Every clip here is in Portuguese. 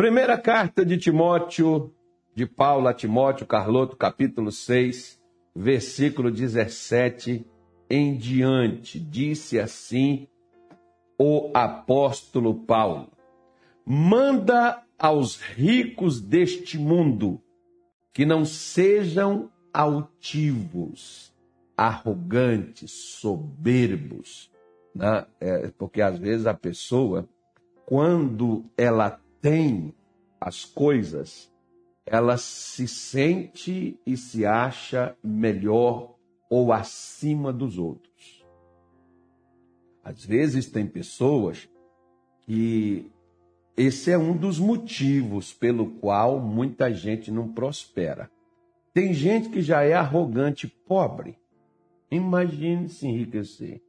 Primeira carta de Timóteo, de Paulo a Timóteo, Carloto, capítulo 6, versículo 17 em diante. Disse assim o apóstolo Paulo: Manda aos ricos deste mundo que não sejam altivos, arrogantes, soberbos, né? É, porque às vezes a pessoa, quando ela tem as coisas, ela se sente e se acha melhor ou acima dos outros. Às vezes tem pessoas que esse é um dos motivos pelo qual muita gente não prospera. Tem gente que já é arrogante, pobre. Imagine se enriquecer.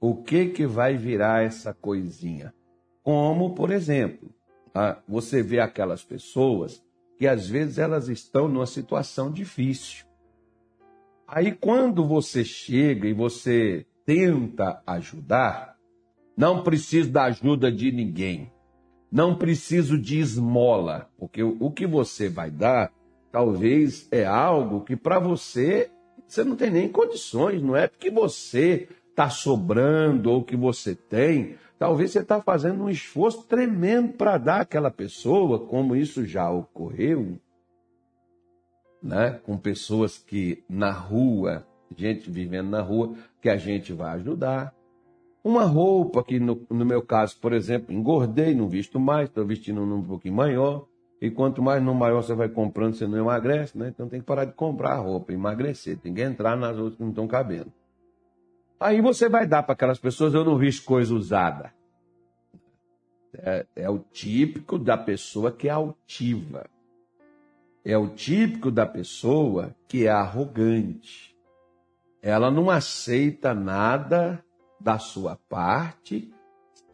O que que vai virar essa coisinha? Como, por exemplo, você vê aquelas pessoas que às vezes elas estão numa situação difícil. Aí quando você chega e você tenta ajudar, não preciso da ajuda de ninguém. Não preciso de esmola, porque o que você vai dar talvez é algo que para você você não tem nem condições, não é porque você está sobrando ou que você tem, Talvez você está fazendo um esforço tremendo para dar àquela pessoa, como isso já ocorreu, né? com pessoas que na rua, gente vivendo na rua, que a gente vai ajudar. Uma roupa que, no, no meu caso, por exemplo, engordei, não visto mais, estou vestindo um pouquinho maior. E quanto mais no maior você vai comprando, você não emagrece, né? Então tem que parar de comprar roupa, emagrecer, tem que entrar nas outras que não estão cabendo. Aí você vai dar para aquelas pessoas, eu não visto coisa usada. É, é o típico da pessoa que é altiva. É o típico da pessoa que é arrogante. Ela não aceita nada da sua parte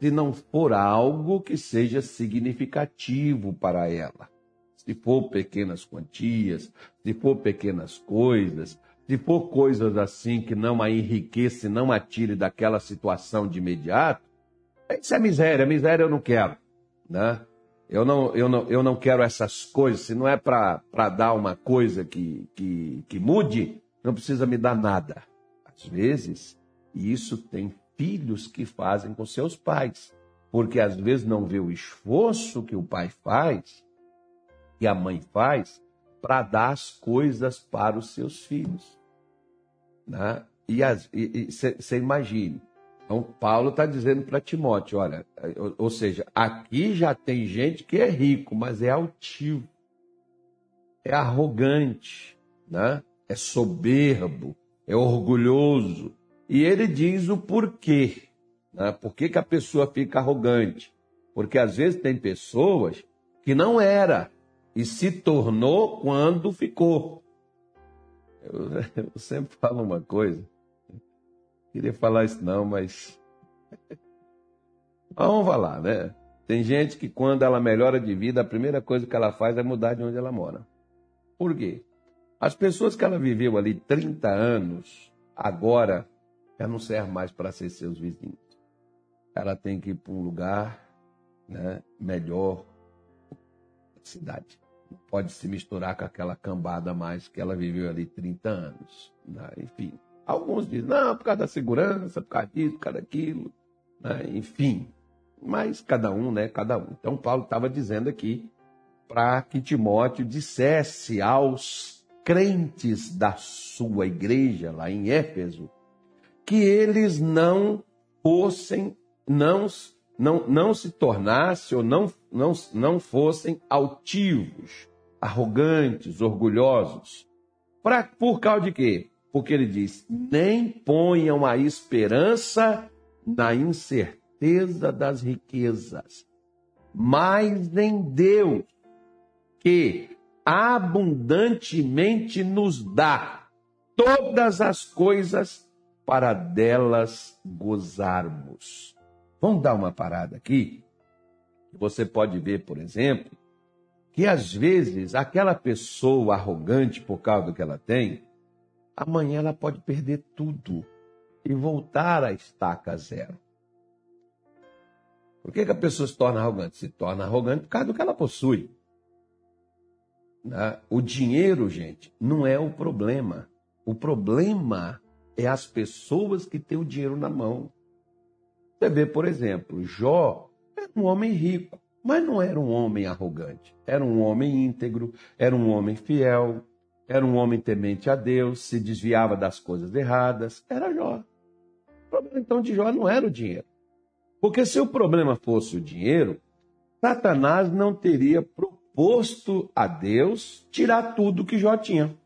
se não for algo que seja significativo para ela. Se for pequenas quantias, se for pequenas coisas, se for coisas assim que não a enriquece, não a tire daquela situação de imediato, isso é miséria, miséria eu não quero. Né? Eu, não, eu, não, eu não quero essas coisas. Se não é para dar uma coisa que, que, que mude, não precisa me dar nada. Às vezes, isso tem filhos que fazem com seus pais, porque às vezes não vê o esforço que o pai faz, que a mãe faz, para dar as coisas para os seus filhos. Né? E você imagine, então, Paulo está dizendo para Timóteo: olha, ou, ou, seja, aqui já tem gente que é rico, mas é altivo, é arrogante, né? é soberbo, é orgulhoso. E ele diz o porquê. Né? Por que, que a pessoa fica arrogante? Porque às vezes tem pessoas que não era e se tornou quando ficou. Eu, eu sempre falo uma coisa. Queria falar isso não, mas. mas vamos falar, né? Tem gente que quando ela melhora de vida, a primeira coisa que ela faz é mudar de onde ela mora. Por quê? As pessoas que ela viveu ali 30 anos, agora, já não serve mais para ser seus vizinhos. Ela tem que ir para um lugar né, melhor da cidade. Pode se misturar com aquela cambada mais que ela viveu ali 30 anos. Né? Enfim. Alguns dizem, não, por causa da segurança, por causa disso, por causa daquilo, né? enfim. Mas cada um, né? Cada um. Então, Paulo estava dizendo aqui para que Timóteo dissesse aos crentes da sua igreja, lá em Éfeso, que eles não fossem, não, não, não se tornassem ou não, não, não fossem altivos, arrogantes, orgulhosos. Pra, por causa de quê? Porque ele diz: nem ponham a esperança na incerteza das riquezas, mas em Deus, que abundantemente nos dá todas as coisas para delas gozarmos. Vamos dar uma parada aqui. Você pode ver, por exemplo, que às vezes aquela pessoa arrogante por causa do que ela tem, amanhã ela pode perder tudo e voltar à estaca zero. Por que, que a pessoa se torna arrogante? Se torna arrogante por causa do que ela possui. Né? O dinheiro, gente, não é o problema. O problema é as pessoas que têm o dinheiro na mão. Você vê, por exemplo, Jó era um homem rico, mas não era um homem arrogante. Era um homem íntegro, era um homem fiel, era um homem temente a Deus, se desviava das coisas erradas. Era Jó. O problema então de Jó não era o dinheiro. Porque se o problema fosse o dinheiro, Satanás não teria proposto a Deus tirar tudo que Jó tinha.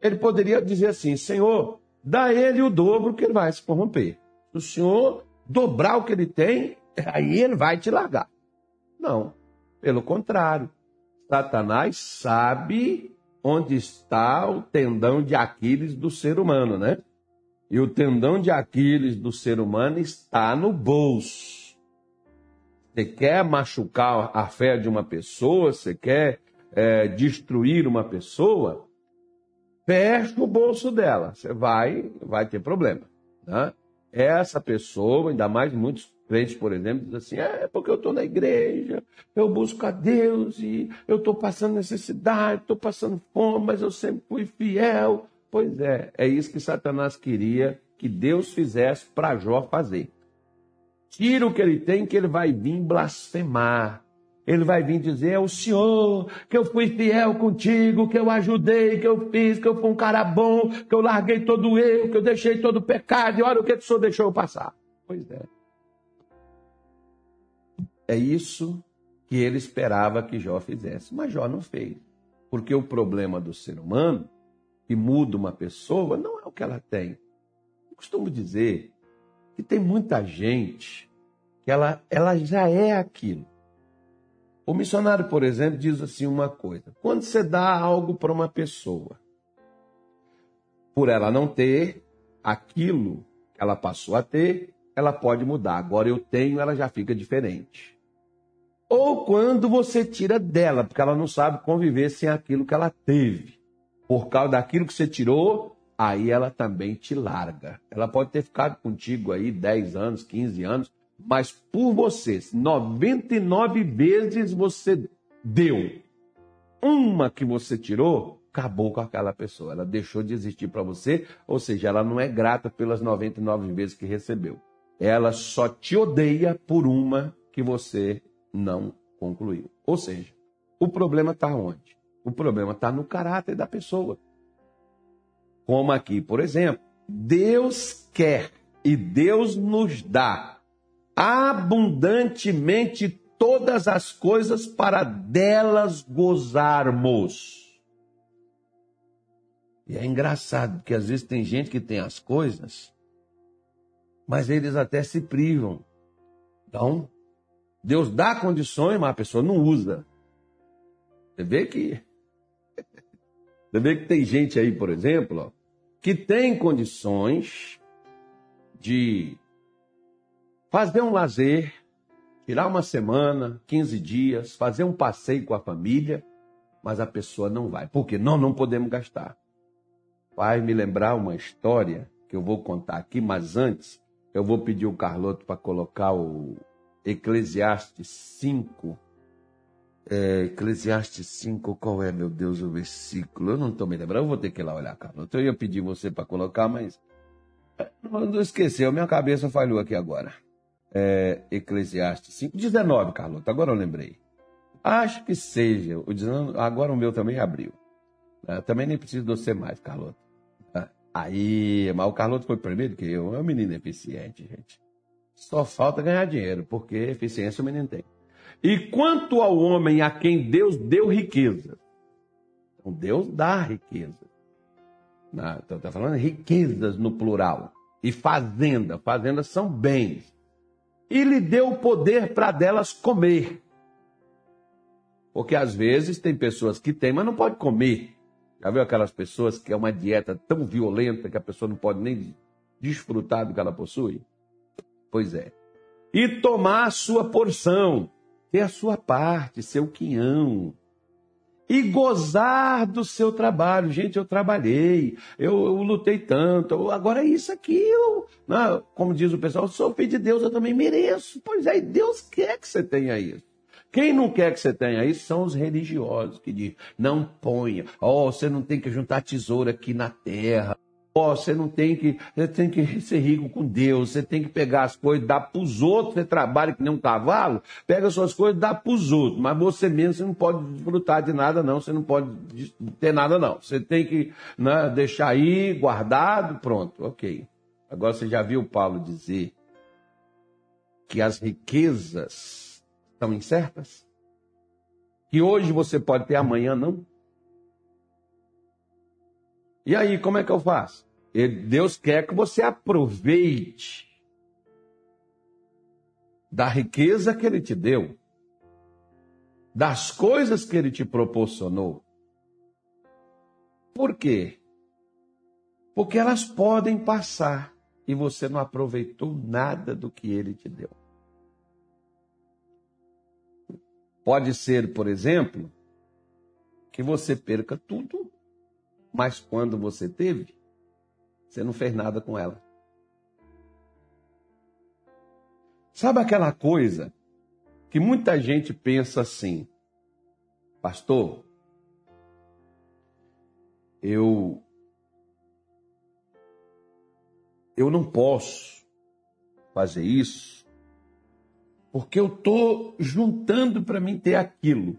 Ele poderia dizer assim: Senhor, dá ele o dobro que ele vai se corromper. O Senhor dobrar o que ele tem, aí ele vai te largar. Não, pelo contrário. Satanás sabe onde está o tendão de Aquiles do ser humano, né? E o tendão de Aquiles do ser humano está no bolso. Você quer machucar a fé de uma pessoa, você quer é, destruir uma pessoa, fecha o bolso dela. Você vai, vai ter problema. Né? Essa pessoa, ainda mais muitos crentes, por exemplo, dizem assim: é porque eu estou na igreja, eu busco a Deus e eu estou passando necessidade, estou passando fome, mas eu sempre fui fiel. Pois é, é isso que Satanás queria que Deus fizesse para Jó fazer. Tira o que ele tem, que ele vai vir blasfemar. Ele vai vir dizer: é o Senhor, que eu fui fiel contigo, que eu ajudei, que eu fiz, que eu fui um cara bom, que eu larguei todo eu, que eu deixei todo o pecado, e olha o que o Senhor deixou eu passar. Pois é. É isso que ele esperava que Jó fizesse, mas Jó não fez. Porque o problema do ser humano, que muda uma pessoa, não é o que ela tem. Eu costumo dizer que tem muita gente que ela, ela já é aquilo. O missionário, por exemplo, diz assim uma coisa: quando você dá algo para uma pessoa, por ela não ter aquilo que ela passou a ter, ela pode mudar. Agora eu tenho, ela já fica diferente. Ou quando você tira dela, porque ela não sabe conviver sem aquilo que ela teve. Por causa daquilo que você tirou, aí ela também te larga. Ela pode ter ficado contigo aí 10 anos, 15 anos, mas por você, 99 vezes você deu. Uma que você tirou, acabou com aquela pessoa. Ela deixou de existir para você, ou seja, ela não é grata pelas 99 vezes que recebeu. Ela só te odeia por uma que você não concluiu. Ou seja, o problema está onde? O problema está no caráter da pessoa. Como aqui, por exemplo, Deus quer e Deus nos dá abundantemente todas as coisas para delas gozarmos. E é engraçado, porque às vezes tem gente que tem as coisas, mas eles até se privam. Então, Deus dá condições, mas a pessoa não usa. Você vê que. Você vê que tem gente aí, por exemplo, ó, que tem condições de fazer um lazer, tirar uma semana, 15 dias, fazer um passeio com a família, mas a pessoa não vai. Por quê? Não, não podemos gastar. Vai me lembrar uma história que eu vou contar aqui, mas antes eu vou pedir o Carloto para colocar o Eclesiastes 5, é, Eclesiastes 5, qual é, meu Deus, o versículo? Eu não estou me lembrando, eu vou ter que ir lá olhar, Carlos. Eu ia pedir você para colocar, mas não esqueceu, minha cabeça falhou aqui agora. É, Eclesiastes 5, 19, Carlos, agora eu lembrei. Acho que seja, o 19, agora o meu também abriu. É, também nem preciso de você mais, Carlos. É, aí, mas o Carlos foi primeiro que eu, é um menino eficiente, gente. Só falta ganhar dinheiro, porque eficiência o menino tem. E quanto ao homem a quem Deus deu riqueza, então Deus dá riqueza. Está então, falando riquezas no plural. E fazenda, fazendas são bens. E lhe deu o poder para delas comer. Porque às vezes tem pessoas que têm, mas não pode comer. Já viu aquelas pessoas que é uma dieta tão violenta que a pessoa não pode nem desfrutar do que ela possui? Pois é. E tomar a sua porção ter a sua parte, seu quinhão. E gozar do seu trabalho. Gente, eu trabalhei, eu, eu lutei tanto, agora isso aqui, eu, não, como diz o pessoal, eu sou filho de Deus, eu também mereço. Pois é, Deus quer que você tenha isso. Quem não quer que você tenha isso são os religiosos que dizem, não ponha, oh, você não tem que juntar tesouro aqui na terra. Você não tem que, você tem que ser rico com Deus, você tem que pegar as coisas, dar para os outros, você trabalha que nem um cavalo, pega suas coisas, dá para os outros, mas você mesmo você não pode desfrutar de nada não, você não pode ter nada não, você tem que né, deixar aí guardado, pronto, ok. Agora você já viu Paulo dizer que as riquezas estão incertas? Que hoje você pode ter, amanhã não? E aí, como é que eu faço? Deus quer que você aproveite da riqueza que Ele te deu, das coisas que Ele te proporcionou. Por quê? Porque elas podem passar e você não aproveitou nada do que Ele te deu. Pode ser, por exemplo, que você perca tudo, mas quando você teve, você não fez nada com ela. Sabe aquela coisa que muita gente pensa assim, pastor, eu eu não posso fazer isso porque eu estou juntando para mim ter aquilo.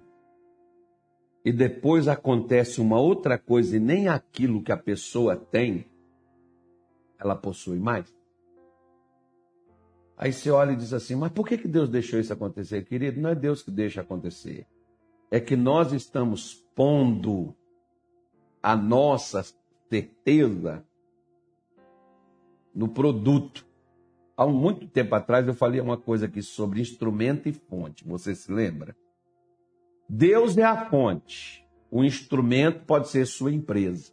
E depois acontece uma outra coisa e nem aquilo que a pessoa tem ela possui mais. Aí você olha e diz assim: mas por que, que Deus deixou isso acontecer, querido? Não é Deus que deixa acontecer. É que nós estamos pondo a nossa certeza no produto. Há muito tempo atrás eu falei uma coisa aqui sobre instrumento e fonte. Você se lembra? Deus é a fonte. O instrumento pode ser sua empresa.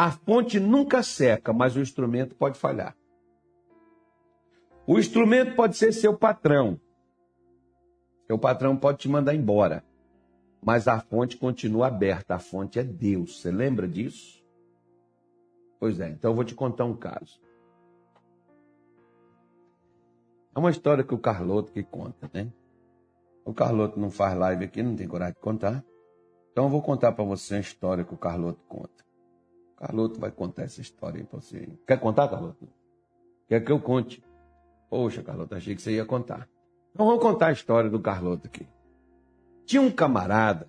A fonte nunca seca, mas o instrumento pode falhar. O instrumento pode ser seu patrão. Seu patrão pode te mandar embora. Mas a fonte continua aberta. A fonte é Deus. Você lembra disso? Pois é, então eu vou te contar um caso. É uma história que o Carloto que conta, né? O Carloto não faz live aqui, não tem coragem de contar. Então eu vou contar para você a história que o Carloto conta. Carloto vai contar essa história aí para você. Quer contar, Carloto? Quer que eu conte? Poxa, Carloto, achei que você ia contar. Então vamos contar a história do Carloto aqui. Tinha um camarada,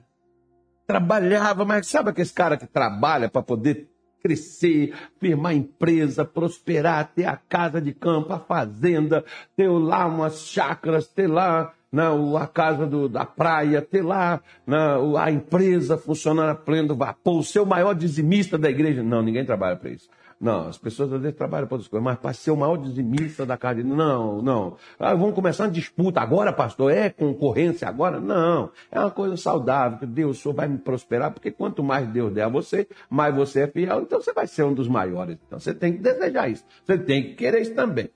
trabalhava, mas sabe aquele cara que trabalha para poder crescer, firmar empresa, prosperar, ter a casa de campo, a fazenda, ter lá umas chácaras, ter lá na, a casa do, da praia, ter lá na, a empresa funcionando a pleno vapor, o seu maior dizimista da igreja. Não, ninguém trabalha para isso. Não, as pessoas às vezes trabalham para outras coisas, mas para ser o maior dizimista da casa, não, não. Ah, vamos começar uma disputa agora, pastor? É concorrência agora? Não. É uma coisa saudável, que Deus o senhor vai me prosperar, porque quanto mais Deus der a você, mais você é fiel, então você vai ser um dos maiores. Então você tem que desejar isso. Você tem que querer isso também.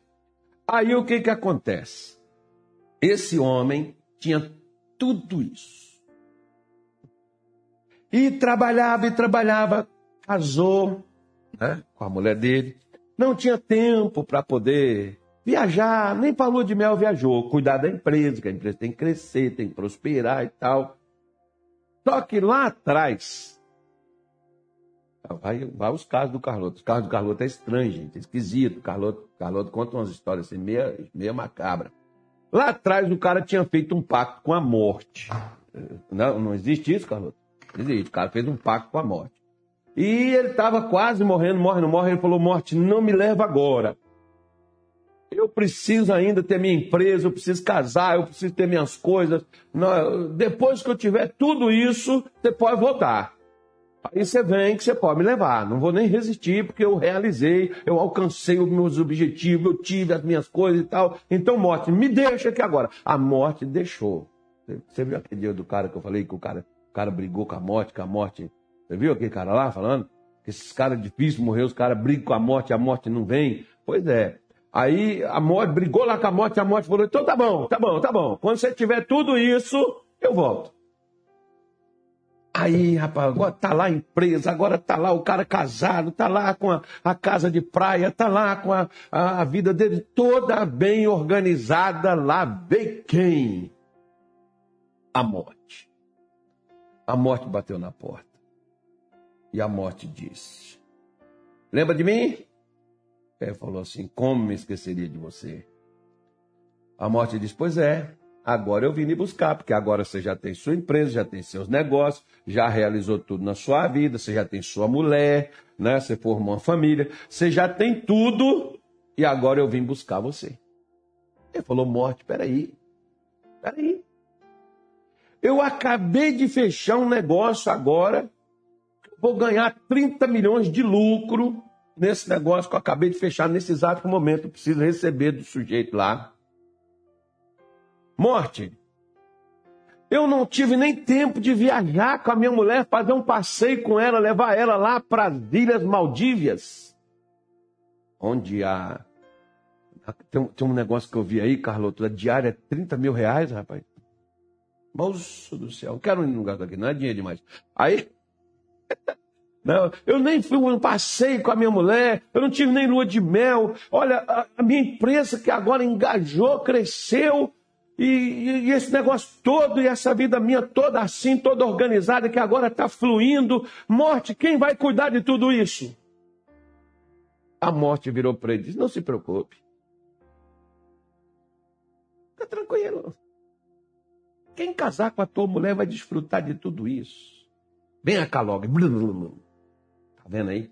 Aí o que que acontece? Esse homem tinha tudo isso. E trabalhava e trabalhava, casou né, com a mulher dele. Não tinha tempo para poder viajar, nem para lua de mel viajou. Cuidar da empresa, que a empresa tem que crescer, tem que prosperar e tal. Só que lá atrás, vai, vai os casos do Carloto. Os casos do Carloto é estranho, gente, é esquisito. Carloto, Carloto conta umas histórias assim, meia, meia macabra. Lá atrás o cara tinha feito um pacto com a morte. Não, não existe isso, Carlos? Existe. O cara fez um pacto com a morte. E ele estava quase morrendo, morre, não morre. Ele falou: Morte, não me leva agora. Eu preciso ainda ter minha empresa, eu preciso casar, eu preciso ter minhas coisas. Depois que eu tiver tudo isso, você pode voltar. Aí você vem que você pode me levar. Não vou nem resistir, porque eu realizei, eu alcancei os meus objetivos, eu tive as minhas coisas e tal. Então, morte, me deixa aqui agora. A morte deixou. Você viu aquele dia do cara que eu falei que o cara, o cara brigou com a morte, que a morte. Você viu aquele cara lá falando? Que esses caras difíceis morrer, os caras brigam com a morte, a morte não vem. Pois é. Aí a morte brigou lá com a morte, a morte falou: então tá bom, tá bom, tá bom. Quando você tiver tudo isso, eu volto. Aí, rapaz, agora tá lá a empresa, agora tá lá o cara casado, tá lá com a, a casa de praia, tá lá com a, a, a vida dele toda bem organizada. Lá vem quem? A morte. A morte bateu na porta. E a morte disse: Lembra de mim? Ele falou assim: Como me esqueceria de você? A morte disse: Pois é, Agora eu vim lhe buscar, porque agora você já tem sua empresa, já tem seus negócios, já realizou tudo na sua vida, você já tem sua mulher, né? Você formou uma família, você já tem tudo e agora eu vim buscar você. Ele falou: morte, peraí, peraí. Eu acabei de fechar um negócio agora, vou ganhar 30 milhões de lucro nesse negócio que eu acabei de fechar nesse exato momento. Eu preciso receber do sujeito lá morte. Eu não tive nem tempo de viajar com a minha mulher, fazer um passeio com ela, levar ela lá para as Ilhas Maldívias, onde há. Tem, tem, um negócio que eu vi aí, Carloto, a diária é 30 mil reais, rapaz. Moço do céu, quero ir num lugar daqui, não é dinheiro demais. Aí. Não, eu nem fui um passeio com a minha mulher, eu não tive nem lua de mel. Olha, a, a minha empresa que agora engajou, cresceu, e, e, esse negócio todo, e essa vida minha toda assim, toda organizada, que agora está fluindo. Morte, quem vai cuidar de tudo isso? A morte virou para ele e disse: Não se preocupe. Fica tranquilo. Quem casar com a tua mulher vai desfrutar de tudo isso. Vem cá logo. Tá vendo aí?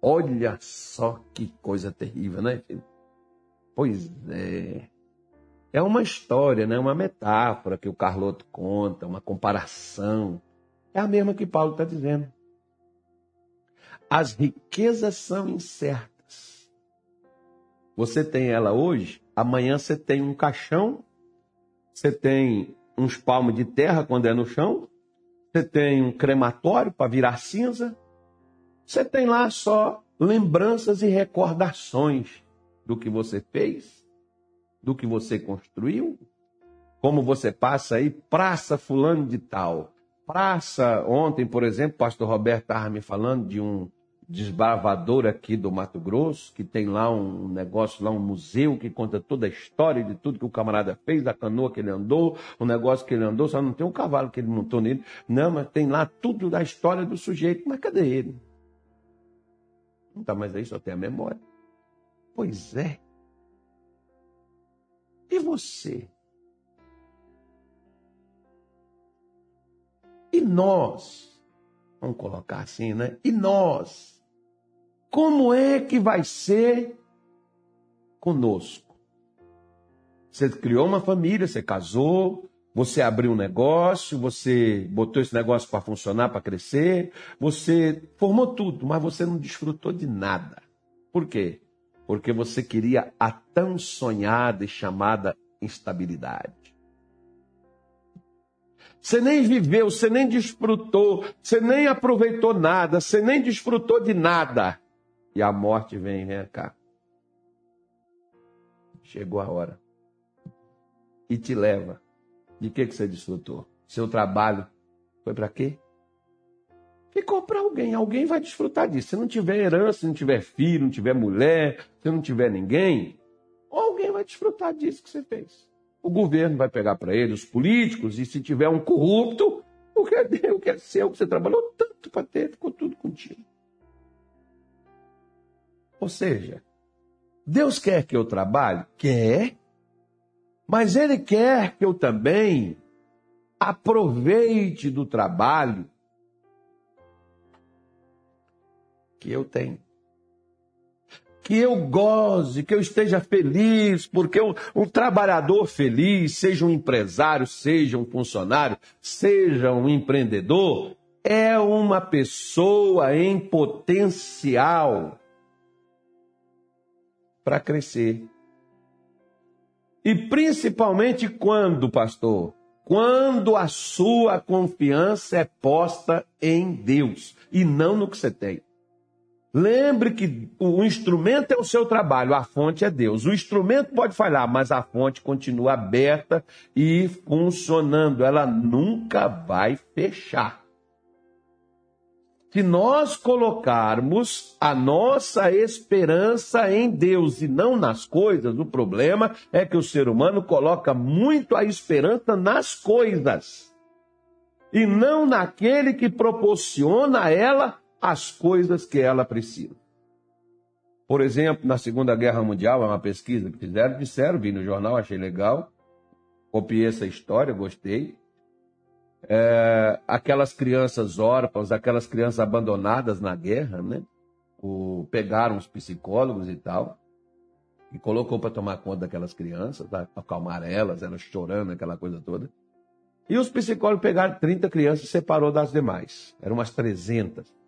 Olha só que coisa terrível, né, filho? Pois é. É uma história, né? uma metáfora que o Carloto conta, uma comparação. É a mesma que Paulo está dizendo. As riquezas são incertas. Você tem ela hoje, amanhã você tem um caixão, você tem uns palmos de terra quando é no chão, você tem um crematório para virar cinza, você tem lá só lembranças e recordações do que você fez do que você construiu? Como você passa aí, praça fulano de tal. Praça, ontem, por exemplo, o pastor Roberto estava me falando de um desbravador aqui do Mato Grosso, que tem lá um negócio, lá um museu que conta toda a história de tudo que o camarada fez, da canoa que ele andou, o negócio que ele andou, só não tem um cavalo que ele montou nele. Não, mas tem lá tudo da história do sujeito. Mas cadê ele? Não está mais aí, só tem a memória. Pois é. E você? E nós? Vamos colocar assim, né? E nós? Como é que vai ser conosco? Você criou uma família, você casou, você abriu um negócio, você botou esse negócio para funcionar, para crescer, você formou tudo, mas você não desfrutou de nada. Por quê? Porque você queria a tão sonhada e chamada instabilidade. Você nem viveu, você nem desfrutou, você nem aproveitou nada, você nem desfrutou de nada. E a morte vem, vem cá. Chegou a hora. E te leva. De que, que você desfrutou? Seu trabalho foi para quê? Ficou para alguém. Alguém vai desfrutar disso. Se não tiver herança, se não tiver filho, não tiver mulher, se não tiver ninguém, alguém vai desfrutar disso que você fez. O governo vai pegar para ele, os políticos, e se tiver um corrupto, o que é o que é seu, que você trabalhou tanto para ter, ficou tudo contigo. Ou seja, Deus quer que eu trabalhe? Quer. Mas Ele quer que eu também aproveite do trabalho que eu tenho. Que eu goze, que eu esteja feliz, porque um, um trabalhador feliz, seja um empresário, seja um funcionário, seja um empreendedor, é uma pessoa em potencial para crescer. E principalmente quando, pastor? Quando a sua confiança é posta em Deus e não no que você tem. Lembre que o instrumento é o seu trabalho, a fonte é Deus. O instrumento pode falhar, mas a fonte continua aberta e funcionando. Ela nunca vai fechar. Se nós colocarmos a nossa esperança em Deus e não nas coisas, o problema é que o ser humano coloca muito a esperança nas coisas e não naquele que proporciona a ela as coisas que ela precisa. Por exemplo, na Segunda Guerra Mundial, é uma pesquisa que fizeram, disseram, vi no jornal, achei legal, copiei essa história, gostei é, aquelas crianças órfãs, aquelas crianças abandonadas na guerra, né? O, pegaram os psicólogos e tal, e colocou para tomar conta daquelas crianças, para acalmar elas, elas chorando, aquela coisa toda. E os psicólogos pegaram 30 crianças e separou das demais. Eram umas 300.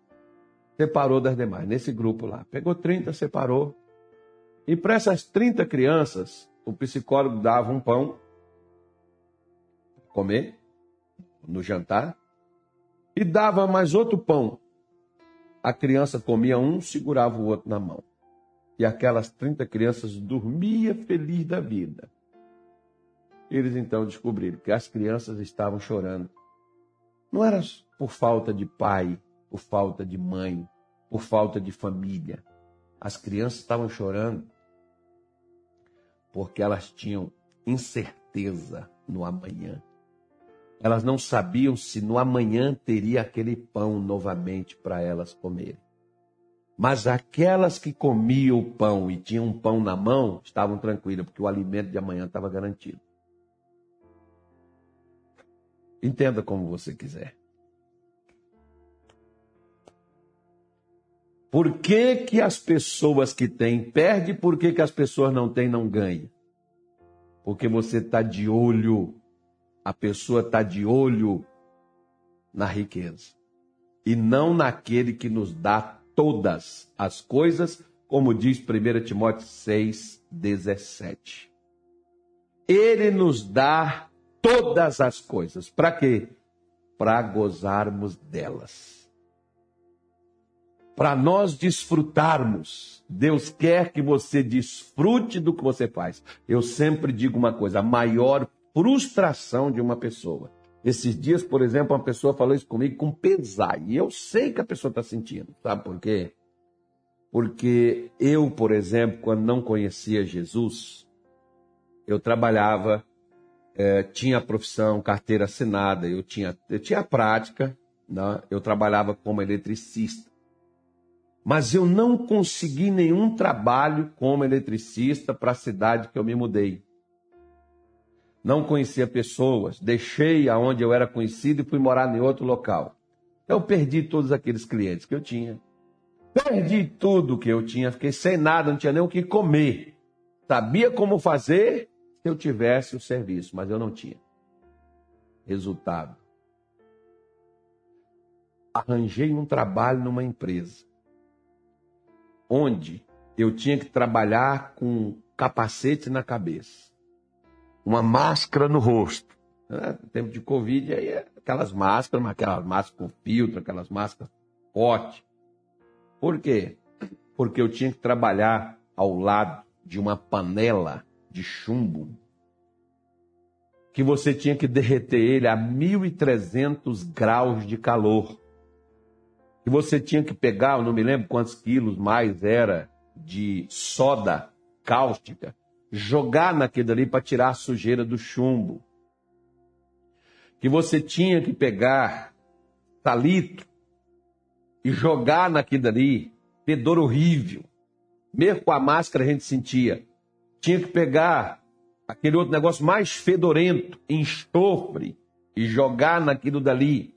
Separou das demais, nesse grupo lá. Pegou 30, separou. E para essas 30 crianças, o psicólogo dava um pão comer no jantar e dava mais outro pão. A criança comia um, segurava o outro na mão. E aquelas 30 crianças dormia feliz da vida. Eles então descobriram que as crianças estavam chorando. Não era por falta de pai, por falta de mãe, por falta de família. As crianças estavam chorando porque elas tinham incerteza no amanhã. Elas não sabiam se no amanhã teria aquele pão novamente para elas comerem. Mas aquelas que comiam o pão e tinham um pão na mão estavam tranquilas, porque o alimento de amanhã estava garantido. Entenda como você quiser. Por que, que as pessoas que têm perdem, por que, que as pessoas não têm não ganham? Porque você está de olho a pessoa está de olho na riqueza e não naquele que nos dá todas as coisas, como diz 1 Timóteo 6, 17. Ele nos dá todas as coisas. Para quê? Para gozarmos delas. Para nós desfrutarmos. Deus quer que você desfrute do que você faz. Eu sempre digo uma coisa: a maior frustração de uma pessoa. Esses dias, por exemplo, uma pessoa falou isso comigo com pesar. E eu sei que a pessoa está sentindo. Sabe por quê? Porque eu, por exemplo, quando não conhecia Jesus, eu trabalhava, é, tinha profissão, carteira assinada, eu tinha, eu tinha prática, né? eu trabalhava como eletricista. Mas eu não consegui nenhum trabalho como eletricista para a cidade que eu me mudei não conhecia pessoas, deixei aonde eu era conhecido e fui morar em outro local. Então, eu perdi todos aqueles clientes que eu tinha. Perdi tudo que eu tinha, fiquei sem nada, não tinha nem o que comer. Sabia como fazer se eu tivesse o serviço, mas eu não tinha. Resultado. Arranjei um trabalho numa empresa onde eu tinha que trabalhar com capacete na cabeça uma máscara no rosto. Né? No tempo de Covid, aí aquelas máscaras, aquelas máscaras com filtro, aquelas máscaras pote. Por quê? Porque eu tinha que trabalhar ao lado de uma panela de chumbo que você tinha que derreter ele a 1.300 graus de calor. E você tinha que pegar, eu não me lembro quantos quilos mais era, de soda cáustica jogar naquilo ali para tirar a sujeira do chumbo. Que você tinha que pegar talito e jogar naquilo ali, fedor horrível. Mesmo com a máscara a gente sentia. Tinha que pegar aquele outro negócio mais fedorento, enxofre, e jogar naquilo dali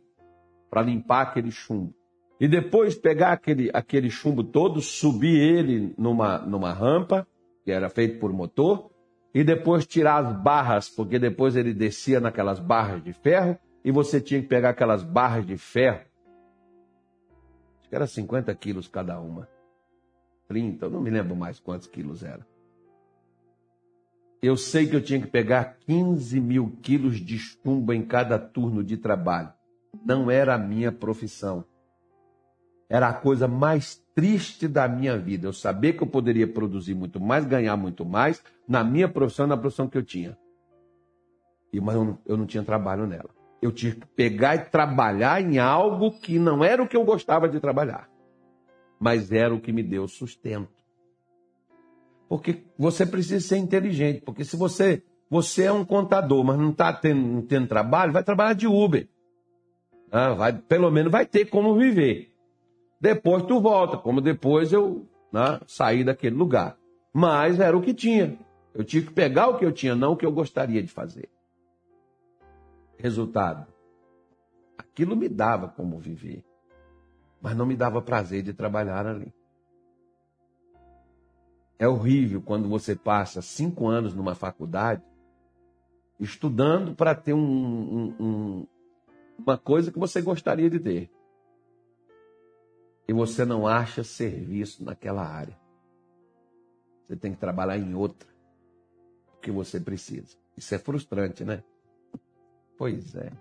para limpar aquele chumbo. E depois pegar aquele, aquele chumbo todo, subir ele numa, numa rampa que era feito por motor, e depois tirar as barras, porque depois ele descia naquelas barras de ferro, e você tinha que pegar aquelas barras de ferro. Acho que era 50 quilos cada uma. 30, eu não me lembro mais quantos quilos era. Eu sei que eu tinha que pegar 15 mil quilos de chumbo em cada turno de trabalho. Não era a minha profissão. Era a coisa mais triste da minha vida. Eu sabia que eu poderia produzir muito mais, ganhar muito mais na minha profissão, na profissão que eu tinha. E, mas eu não, eu não tinha trabalho nela. eu tive que pegar e trabalhar em algo que não era o que eu gostava de trabalhar, mas era o que me deu sustento. Porque você precisa ser inteligente, porque se você você é um contador, mas não está tendo, tendo, trabalho, vai trabalhar de Uber. Ah, vai, pelo menos vai ter como viver. Depois tu volta, como depois eu né, saí daquele lugar. Mas era o que tinha. Eu tinha que pegar o que eu tinha, não o que eu gostaria de fazer. Resultado: aquilo me dava como viver, mas não me dava prazer de trabalhar ali. É horrível quando você passa cinco anos numa faculdade estudando para ter um, um, um, uma coisa que você gostaria de ter. E você não acha serviço naquela área. Você tem que trabalhar em outra. Que você precisa. Isso é frustrante, né? Pois é.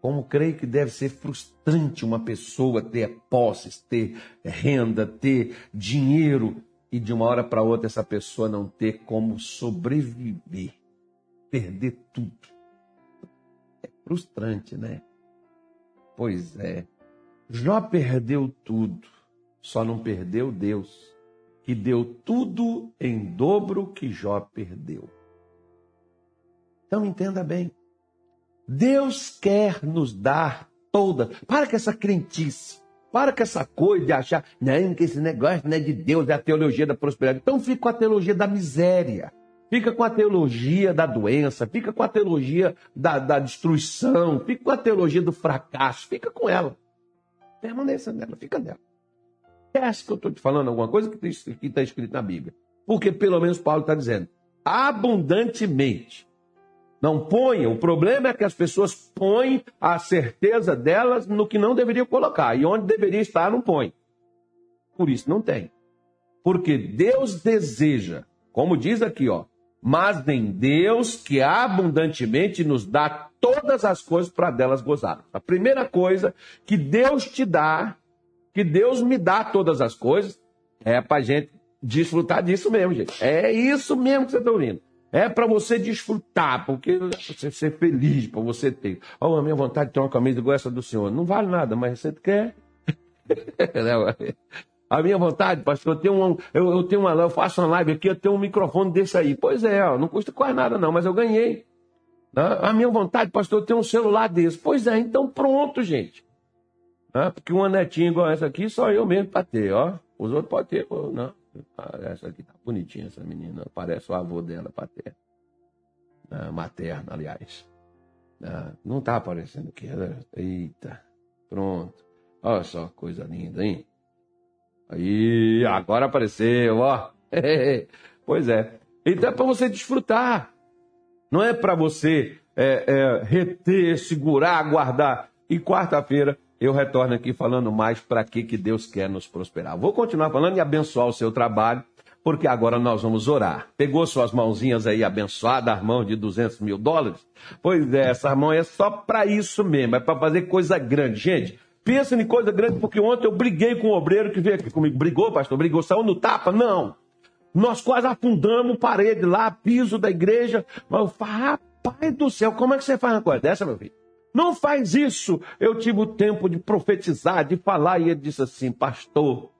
Como creio que deve ser frustrante uma pessoa ter posses, ter renda, ter dinheiro e de uma hora para outra essa pessoa não ter como sobreviver, perder tudo. É frustrante, né? Pois é. Jó perdeu tudo, só não perdeu Deus, que deu tudo em dobro que Jó perdeu. Então entenda bem. Deus quer nos dar toda. Para com essa crentice. Para com essa coisa de achar, não, que esse negócio não é de Deus, é a teologia da prosperidade. Então fica com a teologia da miséria. Fica com a teologia da doença, fica com a teologia da, da destruição, fica com a teologia do fracasso, fica com ela. Permaneça nela, fica nela. Esquece que eu estou te falando alguma coisa que está escrito na Bíblia. Porque pelo menos Paulo está dizendo, abundantemente não ponham. O problema é que as pessoas põem a certeza delas no que não deveriam colocar. E onde deveria estar, não põe. Por isso não tem. Porque Deus deseja, como diz aqui, ó, mas em Deus que abundantemente nos dá todas as coisas para delas gozar. A primeira coisa que Deus te dá, que Deus me dá todas as coisas, é para gente desfrutar disso mesmo, gente. É isso mesmo que você está ouvindo. É para você desfrutar, porque você ser feliz, para você ter. Oh, a minha vontade de ter uma camisa igual essa do senhor. Não vale nada, mas você quer. a minha vontade, pastor, eu tenho, um, eu, eu tenho uma, eu faço uma live aqui, eu tenho um microfone desse aí. Pois é, ó, não custa quase nada não, mas eu ganhei. A minha vontade, pastor, eu tenho um celular desse. Pois é, então pronto, gente. Porque uma netinha igual essa aqui, só eu mesmo para ter, ó. Os outros podem ter, não. Ah, essa aqui tá bonitinha, essa menina. Parece o avô dela, paterno. Ah, materno, aliás. Ah, não tá aparecendo aqui. Né? Eita, pronto. Olha só, coisa linda, hein? Aí, agora apareceu, ó. pois é. Então é para você desfrutar. Não é para você é, é, reter, segurar, guardar. E quarta-feira eu retorno aqui falando mais para que, que Deus quer nos prosperar. Vou continuar falando e abençoar o seu trabalho, porque agora nós vamos orar. Pegou suas mãozinhas aí abençoadas, as de 200 mil dólares? Pois é, essa mão é só para isso mesmo, é para fazer coisa grande. Gente, pensa em coisa grande, porque ontem eu briguei com o obreiro que veio aqui comigo. Brigou, pastor? Brigou? Saiu no tapa? Não. Nós quase afundamos parede lá, piso da igreja. Mas eu falo, rapaz do céu, como é que você faz uma coisa dessa, meu filho? Não faz isso. Eu tive o tempo de profetizar, de falar, e ele disse assim: Pastor,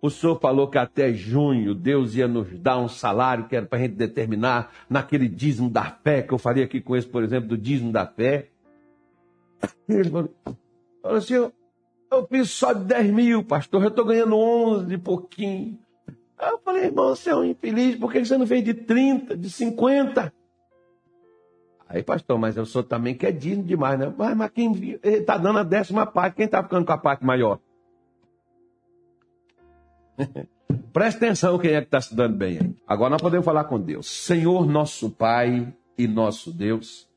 o senhor falou que até junho Deus ia nos dar um salário que era para a gente determinar naquele dízimo da fé, que eu faria aqui com esse, por exemplo, do dízimo da fé. Ele falou, falou assim: eu, fiz só de 10 mil, pastor, eu estou ganhando 11 e pouquinho. Aí eu falei, irmão, você é um infeliz, por que você não fez de 30, de 50? Aí, pastor, mas eu sou também que é digno demais, né? Mas, mas quem está dando a décima parte, quem está ficando com a parte maior? Presta atenção quem é que está se dando bem aí. Agora nós podemos falar com Deus. Senhor nosso Pai e nosso Deus,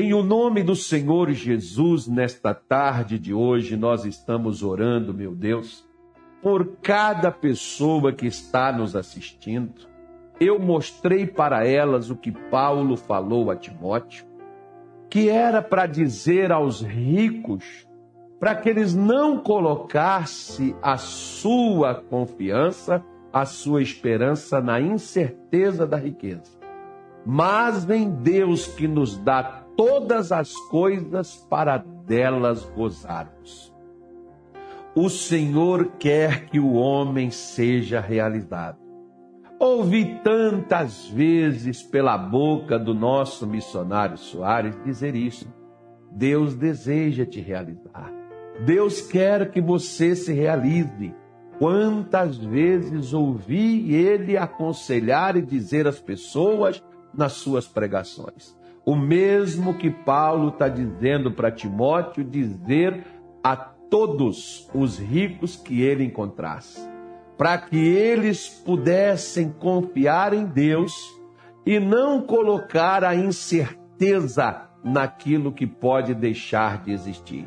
em o nome do Senhor Jesus, nesta tarde de hoje, nós estamos orando, meu Deus, por cada pessoa que está nos assistindo. Eu mostrei para elas o que Paulo falou a Timóteo, que era para dizer aos ricos para que eles não colocassem a sua confiança, a sua esperança na incerteza da riqueza, mas em Deus que nos dá todas as coisas para delas gozarmos. O Senhor quer que o homem seja realizado. Ouvi tantas vezes pela boca do nosso missionário Soares dizer isso. Deus deseja te realizar. Deus quer que você se realize. Quantas vezes ouvi ele aconselhar e dizer às pessoas nas suas pregações? O mesmo que Paulo está dizendo para Timóteo dizer a todos os ricos que ele encontrasse para que eles pudessem confiar em Deus e não colocar a incerteza naquilo que pode deixar de existir.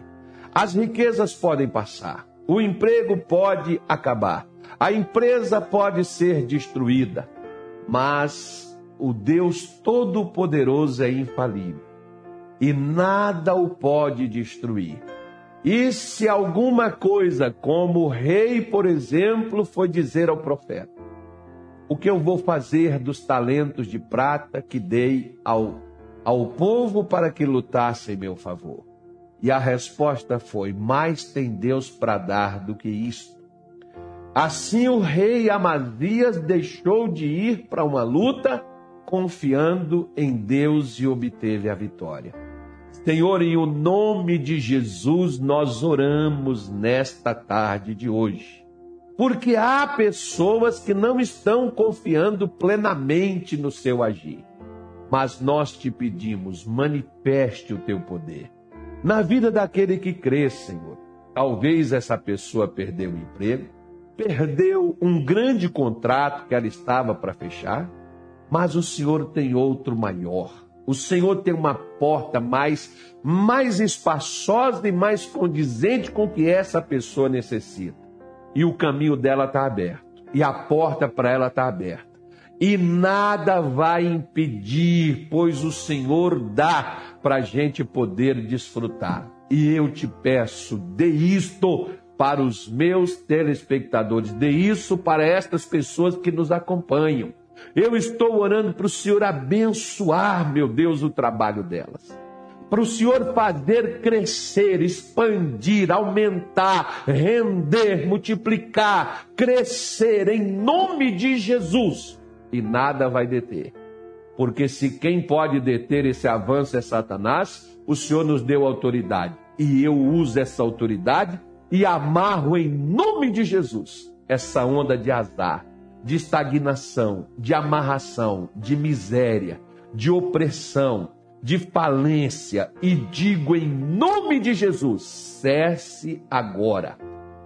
As riquezas podem passar, o emprego pode acabar, a empresa pode ser destruída, mas o Deus Todo-Poderoso é infalível e nada o pode destruir. E se alguma coisa, como o rei, por exemplo, foi dizer ao profeta: O que eu vou fazer dos talentos de prata que dei ao, ao povo para que lutasse em meu favor? E a resposta foi: Mais tem Deus para dar do que isto. Assim o rei Amazias deixou de ir para uma luta, confiando em Deus e obteve a vitória. Senhor, em o nome de Jesus, nós oramos nesta tarde de hoje. Porque há pessoas que não estão confiando plenamente no seu agir. Mas nós te pedimos, manifeste o teu poder. Na vida daquele que crê, Senhor. Talvez essa pessoa perdeu o emprego, perdeu um grande contrato que ela estava para fechar, mas o Senhor tem outro maior o Senhor tem uma porta mais, mais espaçosa e mais condizente com o que essa pessoa necessita. E o caminho dela está aberto. E a porta para ela está aberta. E nada vai impedir, pois o Senhor dá para a gente poder desfrutar. E eu te peço, dê isto para os meus telespectadores, dê isso para estas pessoas que nos acompanham eu estou orando para o Senhor abençoar, meu Deus, o trabalho delas. Para o Senhor fazer crescer, expandir, aumentar, render, multiplicar, crescer em nome de Jesus. E nada vai deter. Porque se quem pode deter esse avanço é Satanás, o Senhor nos deu autoridade. E eu uso essa autoridade e amarro em nome de Jesus essa onda de azar de estagnação, de amarração, de miséria, de opressão, de falência, e digo em nome de Jesus: cesse agora.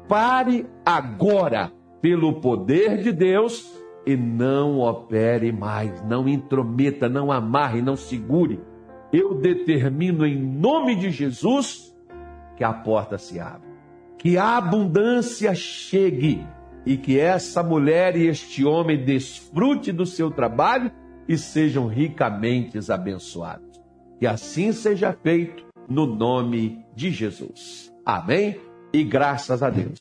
Pare agora, pelo poder de Deus, e não opere mais, não intrometa, não amarre, não segure. Eu determino em nome de Jesus que a porta se abra, que a abundância chegue e que essa mulher e este homem desfrute do seu trabalho e sejam ricamente abençoados. Que assim seja feito no nome de Jesus. Amém? E graças a Deus.